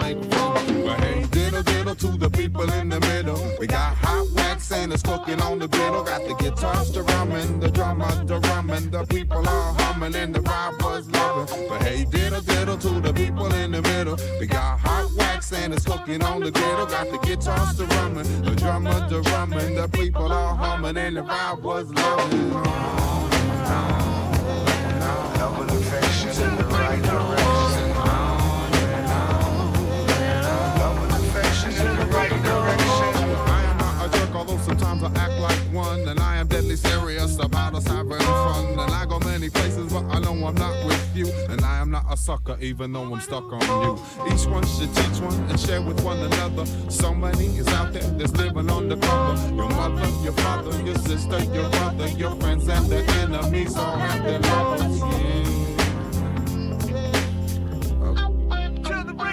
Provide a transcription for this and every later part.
fun. But hey, diddle diddle to the people in the middle. We got hot wax and it's cooking on the griddle. Got the guitars to drumming, the drummer to drumming. The people are humming and the vibe was loving. But hey, diddle diddle to the people in the middle. We got hot wax and it's cooking on the griddle. Got the guitars to drumming, the drummer to drumming. The people are humming and the vibe was loving. I act like one. And I am deadly serious about us having fun. And I go many places, but I know I'm not with you. And I am not a sucker, even though I'm stuck on you. Each one should teach one and share with one another. So many is out there that's living on the cover. Your mother, your father, your sister, your brother, your friends, and their enemies all have their lovers. Yeah.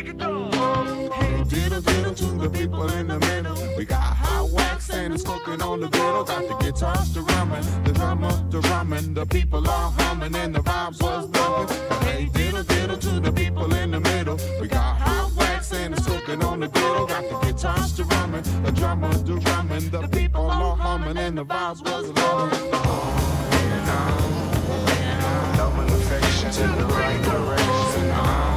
Hey, diddle diddle to the people in the middle. We got hot wax and it's cooking on the griddle. Got the guitars to drumming, the drummer to drumming. The people are humming and the vibes was loving. Hey, diddle diddle to the people in the middle. We got hot wax and it's cooking on the griddle. Got the guitars to drumming, the drummer to drumming. The people are humming and the vibes was loving. Love and affection in the right direction. Love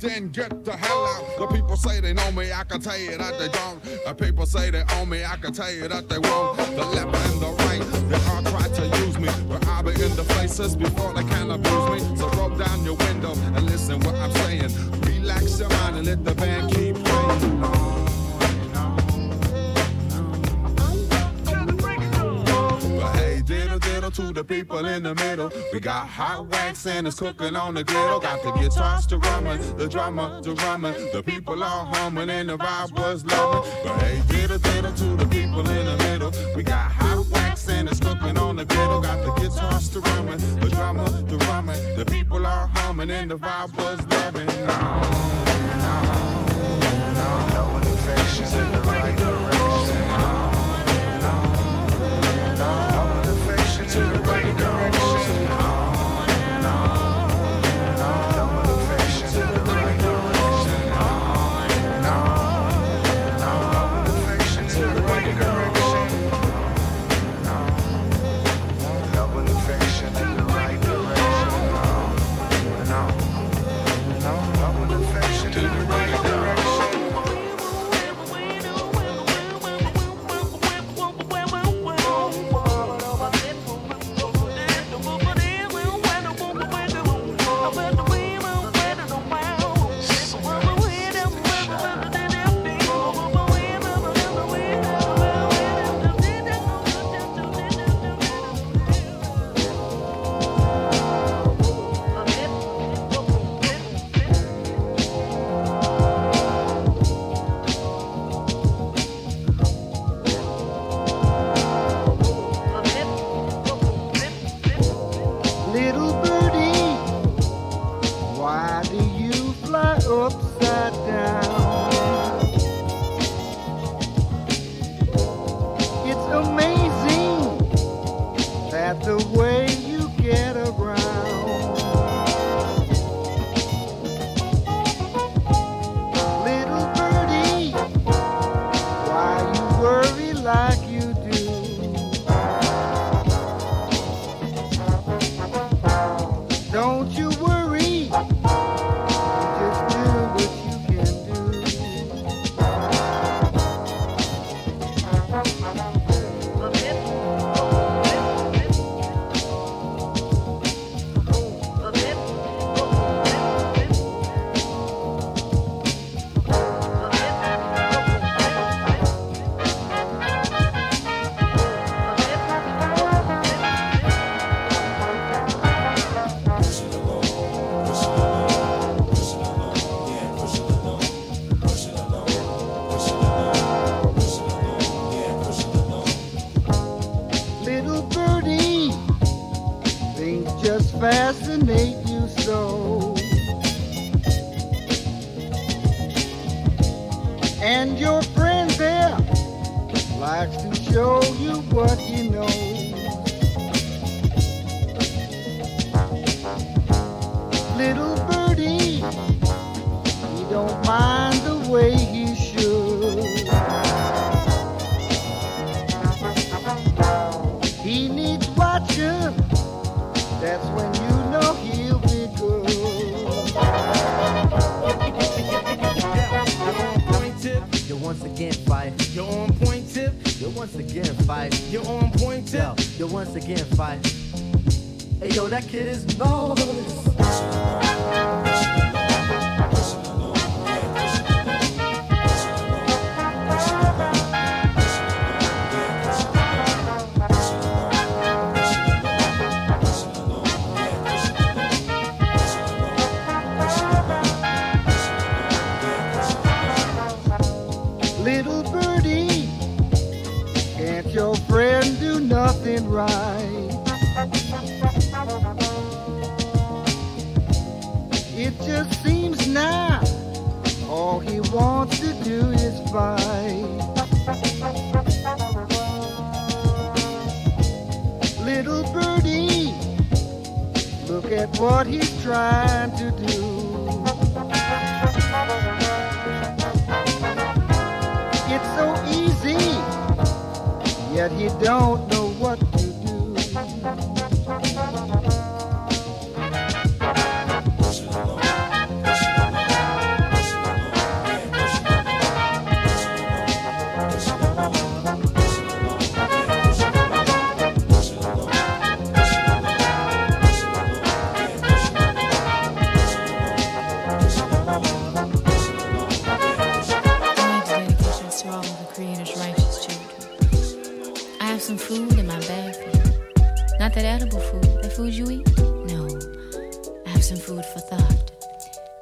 then get the hell out. The people say they know me, I can tell you that they don't. The people say they own me, I can tell you that they won't. The left and the right, they all try to use me. But I'll be in the places before they can abuse me. So roll down your window and listen what I'm saying. Relax your mind and let the band people in the middle. We got hot wax and it's cooking on the griddle. Got the guitars to drumming, the drummer to drumming. The people are humming and the vibe was loving. But hey, diddle diddle to the people in the middle. We got hot wax and it's cooking on the griddle. Got the guitars to drumming, the drummer to drumming. The people are humming and the vibe was loving. Love and affection in the right direction.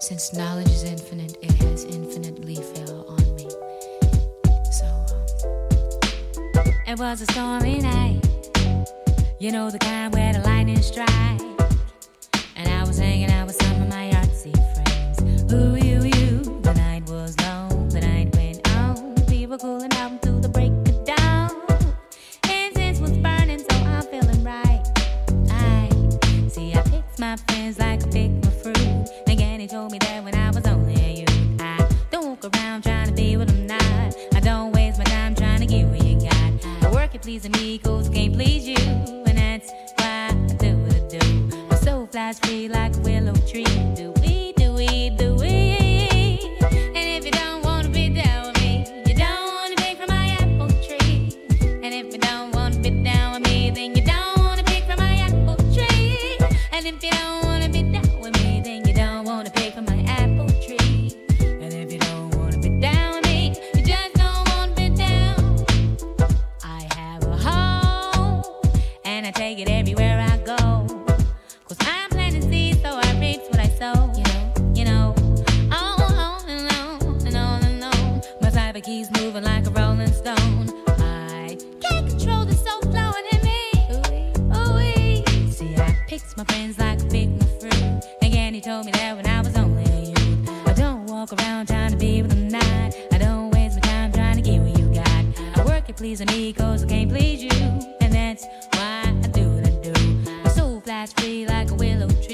Since knowledge is infinite, it has infinitely fell on me. So, um, it was a stormy night. You know, the kind where the lightning strike. And I was hanging out and he told me that when I was only I don't walk around trying to be with the night. I don't waste my time trying to get what you got. I work it, pleasing me cause I can't please you. And that's why I do what I do. My soul flies free like a willow tree.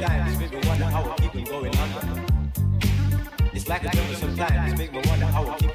sometimes make me wonder how I keep going on. It's like a dream sometimes make me wonder how I keep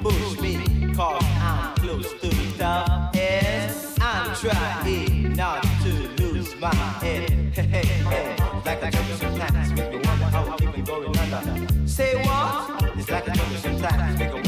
Push me, cause I'm close to the top. Yes, I'm trying not to lose my head. Hey, hey, hey. Like a jungle sometimes, make me wonder how you been going under. Say what? It's like a jungle sometimes, make me